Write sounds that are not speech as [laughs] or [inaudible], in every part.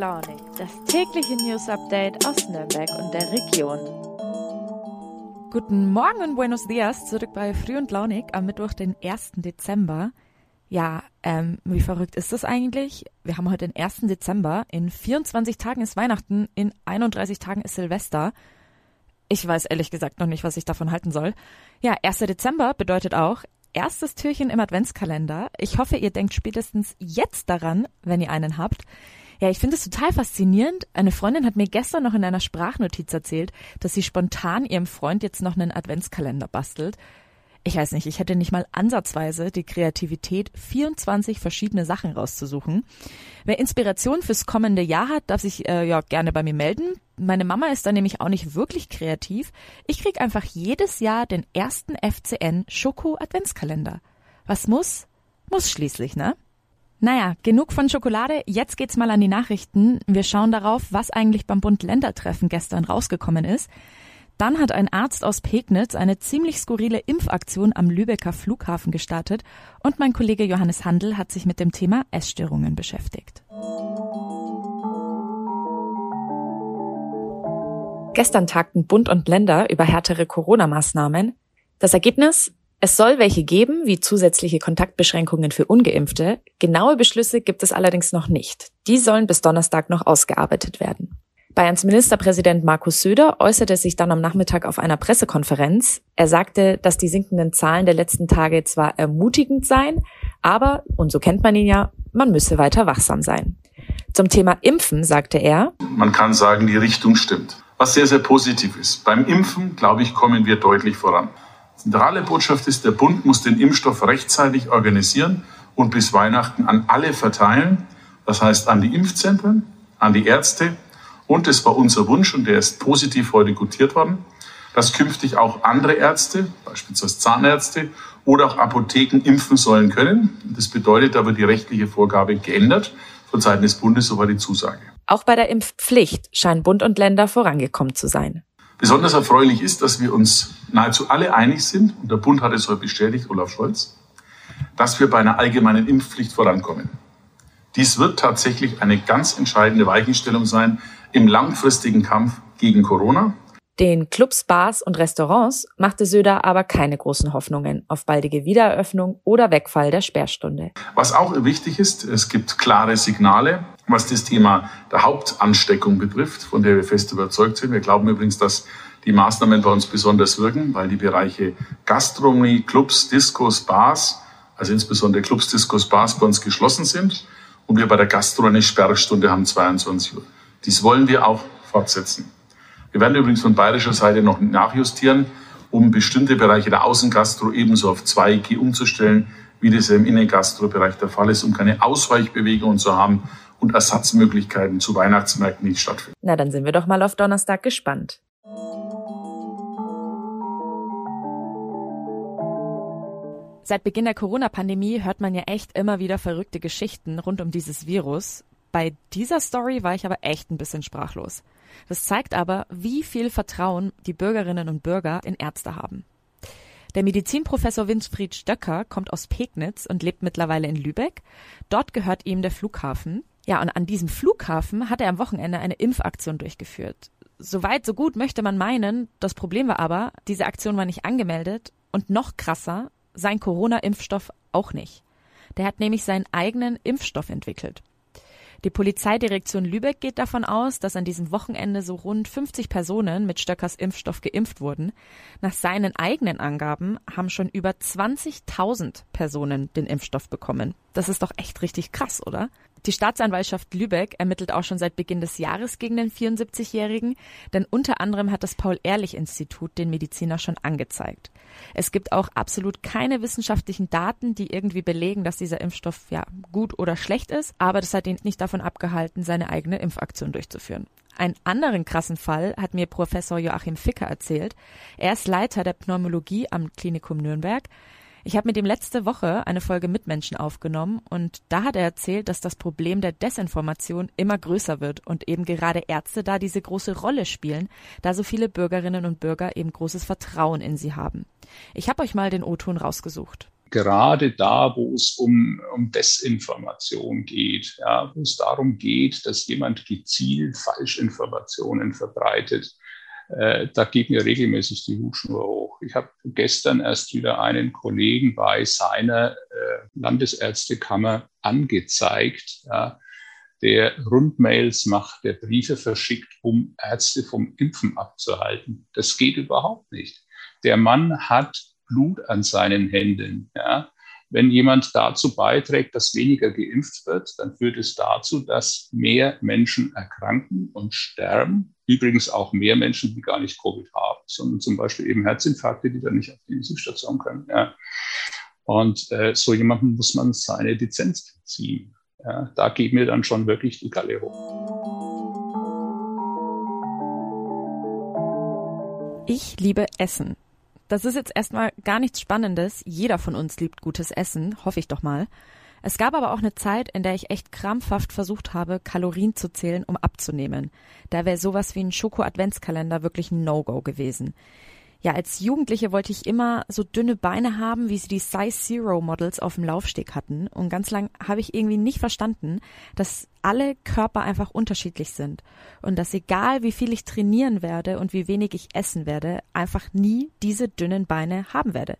Launig, das tägliche News Update aus Nürnberg und der Region. Guten Morgen und Buenos Dias, zurück bei Früh und Launig am Mittwoch, den 1. Dezember. Ja, ähm, wie verrückt ist das eigentlich? Wir haben heute den 1. Dezember, in 24 Tagen ist Weihnachten, in 31 Tagen ist Silvester. Ich weiß ehrlich gesagt noch nicht, was ich davon halten soll. Ja, 1. Dezember bedeutet auch erstes Türchen im Adventskalender. Ich hoffe, ihr denkt spätestens jetzt daran, wenn ihr einen habt. Ja, ich finde es total faszinierend. Eine Freundin hat mir gestern noch in einer Sprachnotiz erzählt, dass sie spontan ihrem Freund jetzt noch einen Adventskalender bastelt ich weiß nicht, ich hätte nicht mal ansatzweise die Kreativität, 24 verschiedene Sachen rauszusuchen. Wer Inspiration fürs kommende Jahr hat, darf sich äh, ja gerne bei mir melden. Meine Mama ist da nämlich auch nicht wirklich kreativ. Ich krieg einfach jedes Jahr den ersten FCN Schoko Adventskalender. Was muss, muss schließlich, ne? Naja, genug von Schokolade. Jetzt geht's mal an die Nachrichten. Wir schauen darauf, was eigentlich beim Bund-Länder-Treffen gestern rausgekommen ist. Dann hat ein Arzt aus Pegnitz eine ziemlich skurrile Impfaktion am Lübecker Flughafen gestartet und mein Kollege Johannes Handel hat sich mit dem Thema Essstörungen beschäftigt. Gestern tagten Bund und Länder über härtere Corona-Maßnahmen. Das Ergebnis? Es soll welche geben, wie zusätzliche Kontaktbeschränkungen für ungeimpfte. Genaue Beschlüsse gibt es allerdings noch nicht. Die sollen bis Donnerstag noch ausgearbeitet werden. Bayerns Ministerpräsident Markus Söder äußerte sich dann am Nachmittag auf einer Pressekonferenz. Er sagte, dass die sinkenden Zahlen der letzten Tage zwar ermutigend seien, aber, und so kennt man ihn ja, man müsse weiter wachsam sein. Zum Thema Impfen sagte er, Man kann sagen, die Richtung stimmt. Was sehr, sehr positiv ist. Beim Impfen, glaube ich, kommen wir deutlich voran. Zentrale Botschaft ist, der Bund muss den Impfstoff rechtzeitig organisieren und bis Weihnachten an alle verteilen. Das heißt an die Impfzentren, an die Ärzte und es war unser Wunsch, und der ist positiv heute gutiert worden, dass künftig auch andere Ärzte, beispielsweise Zahnärzte oder auch Apotheken impfen sollen können. Das bedeutet aber die rechtliche Vorgabe geändert. Von Seiten des Bundes, so war die Zusage. Auch bei der Impfpflicht scheinen Bund und Länder vorangekommen zu sein. Besonders erfreulich ist, dass wir uns nahezu alle einig sind, und der Bund hat es heute bestätigt, Olaf Scholz, dass wir bei einer allgemeinen Impfpflicht vorankommen. Dies wird tatsächlich eine ganz entscheidende Weichenstellung sein, im langfristigen Kampf gegen Corona. Den Clubs, Bars und Restaurants machte Söder aber keine großen Hoffnungen auf baldige Wiedereröffnung oder Wegfall der Sperrstunde. Was auch wichtig ist, es gibt klare Signale, was das Thema der Hauptansteckung betrifft, von der wir fest überzeugt sind. Wir glauben übrigens, dass die Maßnahmen bei uns besonders wirken, weil die Bereiche Gastronomie, Clubs, Diskos, Bars, also insbesondere Clubs, Diskos, Bars bei uns geschlossen sind und wir bei der Gastronomie Sperrstunde haben 22 Uhr. Dies wollen wir auch fortsetzen. Wir werden übrigens von bayerischer Seite noch nachjustieren, um bestimmte Bereiche der Außengastro ebenso auf 2G umzustellen, wie das im Innengastro-Bereich der Fall ist, um keine Ausweichbewegungen zu haben und Ersatzmöglichkeiten zu Weihnachtsmärkten nicht stattfinden. Na, dann sind wir doch mal auf Donnerstag gespannt. Seit Beginn der Corona-Pandemie hört man ja echt immer wieder verrückte Geschichten rund um dieses Virus. Bei dieser Story war ich aber echt ein bisschen sprachlos. Das zeigt aber, wie viel Vertrauen die Bürgerinnen und Bürger in Ärzte haben. Der Medizinprofessor Winfried Stöcker kommt aus Pegnitz und lebt mittlerweile in Lübeck. Dort gehört ihm der Flughafen. Ja, und an diesem Flughafen hat er am Wochenende eine Impfaktion durchgeführt. Soweit, so gut möchte man meinen. Das Problem war aber, diese Aktion war nicht angemeldet und noch krasser, sein Corona-Impfstoff auch nicht. Der hat nämlich seinen eigenen Impfstoff entwickelt. Die Polizeidirektion Lübeck geht davon aus, dass an diesem Wochenende so rund 50 Personen mit Stöckers Impfstoff geimpft wurden. Nach seinen eigenen Angaben haben schon über 20.000 Personen den Impfstoff bekommen. Das ist doch echt richtig krass, oder? Die Staatsanwaltschaft Lübeck ermittelt auch schon seit Beginn des Jahres gegen den 74-Jährigen, denn unter anderem hat das Paul-Ehrlich-Institut den Mediziner schon angezeigt. Es gibt auch absolut keine wissenschaftlichen Daten, die irgendwie belegen, dass dieser Impfstoff ja gut oder schlecht ist, aber das hat ihn nicht davon abgehalten, seine eigene Impfaktion durchzuführen. Einen anderen krassen Fall hat mir Professor Joachim Ficker erzählt. Er ist Leiter der Pneumologie am Klinikum Nürnberg. Ich habe mit ihm letzte Woche eine Folge Mitmenschen aufgenommen und da hat er erzählt, dass das Problem der Desinformation immer größer wird und eben gerade Ärzte da diese große Rolle spielen, da so viele Bürgerinnen und Bürger eben großes Vertrauen in sie haben. Ich habe euch mal den O-Ton rausgesucht. gerade da, wo es um, um Desinformation geht, ja, wo es darum geht, dass jemand gezielt Falschinformationen verbreitet, äh, da geht mir regelmäßig die Hutschnur hoch. Ich habe gestern erst wieder einen Kollegen bei seiner äh, Landesärztekammer angezeigt, ja, der Rundmails macht, der Briefe verschickt, um Ärzte vom Impfen abzuhalten. Das geht überhaupt nicht. Der Mann hat Blut an seinen Händen. Ja. Wenn jemand dazu beiträgt, dass weniger geimpft wird, dann führt es dazu, dass mehr Menschen erkranken und sterben. Übrigens auch mehr Menschen, die gar nicht Covid haben, sondern zum Beispiel eben Herzinfarkte, die dann nicht auf die Intensivstation können. Ja. Und äh, so jemandem muss man seine Lizenz ziehen. Ja. Da geht mir dann schon wirklich die Galle hoch. Ich liebe Essen. Das ist jetzt erstmal gar nichts Spannendes. Jeder von uns liebt gutes Essen, hoffe ich doch mal. Es gab aber auch eine Zeit, in der ich echt krampfhaft versucht habe, Kalorien zu zählen, um abzunehmen. Da wäre sowas wie ein Schoko-Adventskalender wirklich ein No-Go gewesen. Ja, als Jugendliche wollte ich immer so dünne Beine haben, wie sie die Size Zero Models auf dem Laufsteg hatten. Und ganz lang habe ich irgendwie nicht verstanden, dass alle Körper einfach unterschiedlich sind. Und dass egal wie viel ich trainieren werde und wie wenig ich essen werde, einfach nie diese dünnen Beine haben werde.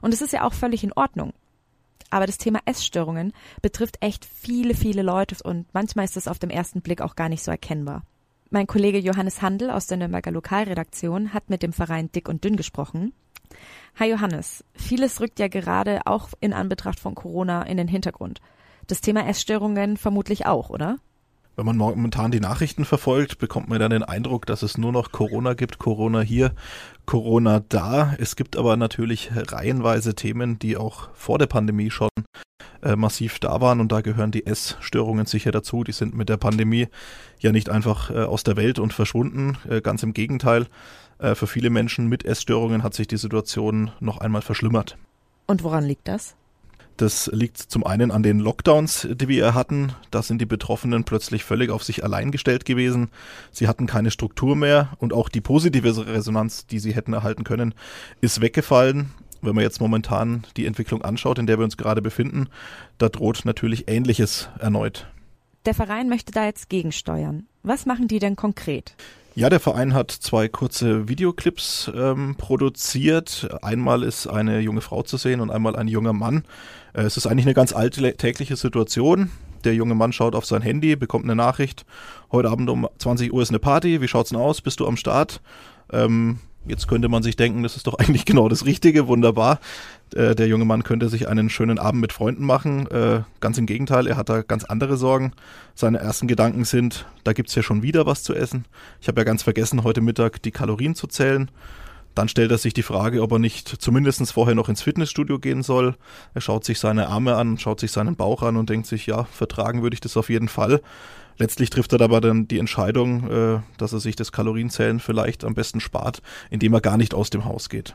Und es ist ja auch völlig in Ordnung. Aber das Thema Essstörungen betrifft echt viele, viele Leute und manchmal ist es auf dem ersten Blick auch gar nicht so erkennbar. Mein Kollege Johannes Handel aus der Nürnberger Lokalredaktion hat mit dem Verein Dick und Dünn gesprochen. Hi Johannes, vieles rückt ja gerade auch in Anbetracht von Corona in den Hintergrund. Das Thema Essstörungen vermutlich auch, oder? Wenn man momentan die Nachrichten verfolgt, bekommt man dann den Eindruck, dass es nur noch Corona gibt, Corona hier, Corona da. Es gibt aber natürlich reihenweise Themen, die auch vor der Pandemie schon äh, massiv da waren und da gehören die Essstörungen sicher dazu. Die sind mit der Pandemie ja nicht einfach äh, aus der Welt und verschwunden, äh, ganz im Gegenteil. Äh, für viele Menschen mit Essstörungen hat sich die Situation noch einmal verschlimmert. Und woran liegt das? Das liegt zum einen an den Lockdowns, die wir hatten. Da sind die Betroffenen plötzlich völlig auf sich allein gestellt gewesen. Sie hatten keine Struktur mehr und auch die positive Resonanz, die sie hätten erhalten können, ist weggefallen wenn man jetzt momentan die Entwicklung anschaut, in der wir uns gerade befinden, da droht natürlich Ähnliches erneut. Der Verein möchte da jetzt gegensteuern. Was machen die denn konkret? Ja, der Verein hat zwei kurze Videoclips ähm, produziert. Einmal ist eine junge Frau zu sehen und einmal ein junger Mann. Äh, es ist eigentlich eine ganz alltägliche Situation. Der junge Mann schaut auf sein Handy, bekommt eine Nachricht. Heute Abend um 20 Uhr ist eine Party. Wie schaut's denn aus? Bist du am Start? Ähm, Jetzt könnte man sich denken, das ist doch eigentlich [laughs] genau das Richtige, wunderbar. Äh, der junge Mann könnte sich einen schönen Abend mit Freunden machen. Äh, ganz im Gegenteil, er hat da ganz andere Sorgen. Seine ersten Gedanken sind, da gibt's ja schon wieder was zu essen. Ich habe ja ganz vergessen, heute Mittag die Kalorien zu zählen. Dann stellt er sich die Frage, ob er nicht zumindest vorher noch ins Fitnessstudio gehen soll. Er schaut sich seine Arme an, schaut sich seinen Bauch an und denkt sich, ja, vertragen würde ich das auf jeden Fall. Letztlich trifft er aber dann die Entscheidung, äh, dass er sich das Kalorienzählen vielleicht am besten spart, indem er gar nicht aus dem Haus geht.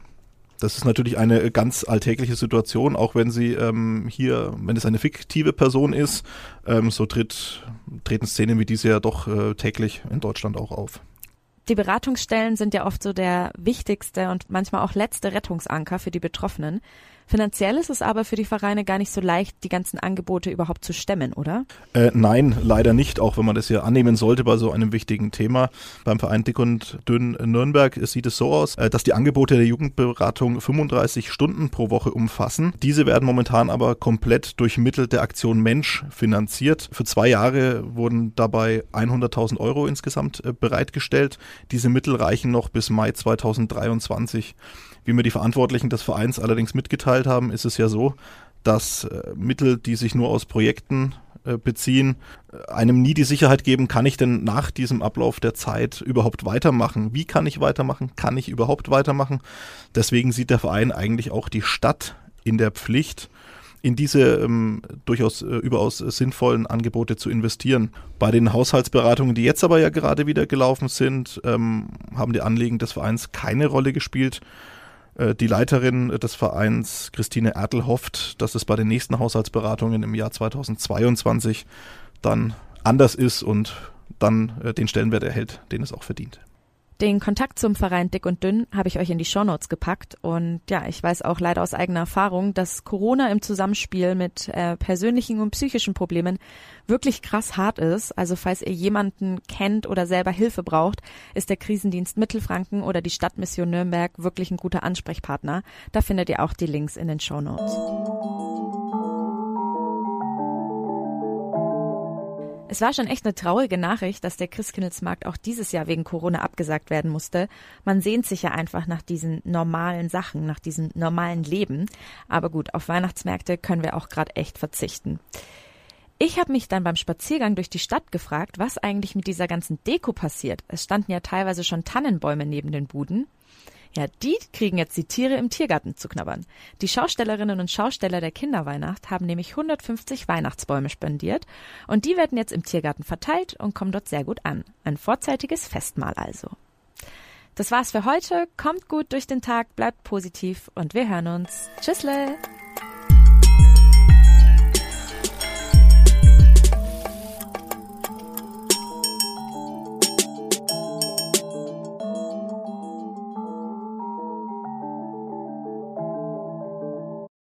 Das ist natürlich eine ganz alltägliche Situation, auch wenn sie ähm, hier, wenn es eine fiktive Person ist, ähm, so tritt, treten Szenen wie diese ja doch äh, täglich in Deutschland auch auf. Die Beratungsstellen sind ja oft so der wichtigste und manchmal auch letzte Rettungsanker für die Betroffenen. Finanziell ist es aber für die Vereine gar nicht so leicht, die ganzen Angebote überhaupt zu stemmen, oder? Äh, nein, leider nicht, auch wenn man das ja annehmen sollte bei so einem wichtigen Thema. Beim Verein Dick und Dünn Nürnberg sieht es so aus, äh, dass die Angebote der Jugendberatung 35 Stunden pro Woche umfassen. Diese werden momentan aber komplett durch Mittel der Aktion Mensch finanziert. Für zwei Jahre wurden dabei 100.000 Euro insgesamt äh, bereitgestellt. Diese Mittel reichen noch bis Mai 2023. Wie mir die Verantwortlichen des Vereins allerdings mitgeteilt haben, ist es ja so, dass äh, Mittel, die sich nur aus Projekten äh, beziehen, äh, einem nie die Sicherheit geben, kann ich denn nach diesem Ablauf der Zeit überhaupt weitermachen? Wie kann ich weitermachen? Kann ich überhaupt weitermachen? Deswegen sieht der Verein eigentlich auch die Stadt in der Pflicht, in diese ähm, durchaus äh, überaus sinnvollen Angebote zu investieren. Bei den Haushaltsberatungen, die jetzt aber ja gerade wieder gelaufen sind, ähm, haben die Anliegen des Vereins keine Rolle gespielt. Äh, die Leiterin des Vereins, Christine Ertel, hofft, dass es bei den nächsten Haushaltsberatungen im Jahr 2022 dann anders ist und dann äh, den Stellenwert erhält, den es auch verdient. Den Kontakt zum Verein Dick und Dünn habe ich euch in die Shownotes gepackt und ja, ich weiß auch leider aus eigener Erfahrung, dass Corona im Zusammenspiel mit äh, persönlichen und psychischen Problemen wirklich krass hart ist. Also falls ihr jemanden kennt oder selber Hilfe braucht, ist der Krisendienst Mittelfranken oder die Stadtmission Nürnberg wirklich ein guter Ansprechpartner. Da findet ihr auch die Links in den Shownotes. Es war schon echt eine traurige Nachricht, dass der Christkindlesmarkt auch dieses Jahr wegen Corona abgesagt werden musste. Man sehnt sich ja einfach nach diesen normalen Sachen, nach diesem normalen Leben. Aber gut, auf Weihnachtsmärkte können wir auch gerade echt verzichten. Ich habe mich dann beim Spaziergang durch die Stadt gefragt, was eigentlich mit dieser ganzen Deko passiert. Es standen ja teilweise schon Tannenbäume neben den Buden. Ja, die kriegen jetzt die Tiere im Tiergarten zu knabbern. Die Schaustellerinnen und Schausteller der Kinderweihnacht haben nämlich 150 Weihnachtsbäume spendiert und die werden jetzt im Tiergarten verteilt und kommen dort sehr gut an. Ein vorzeitiges Festmahl also. Das war's für heute. Kommt gut durch den Tag, bleibt positiv und wir hören uns. Tschüssle!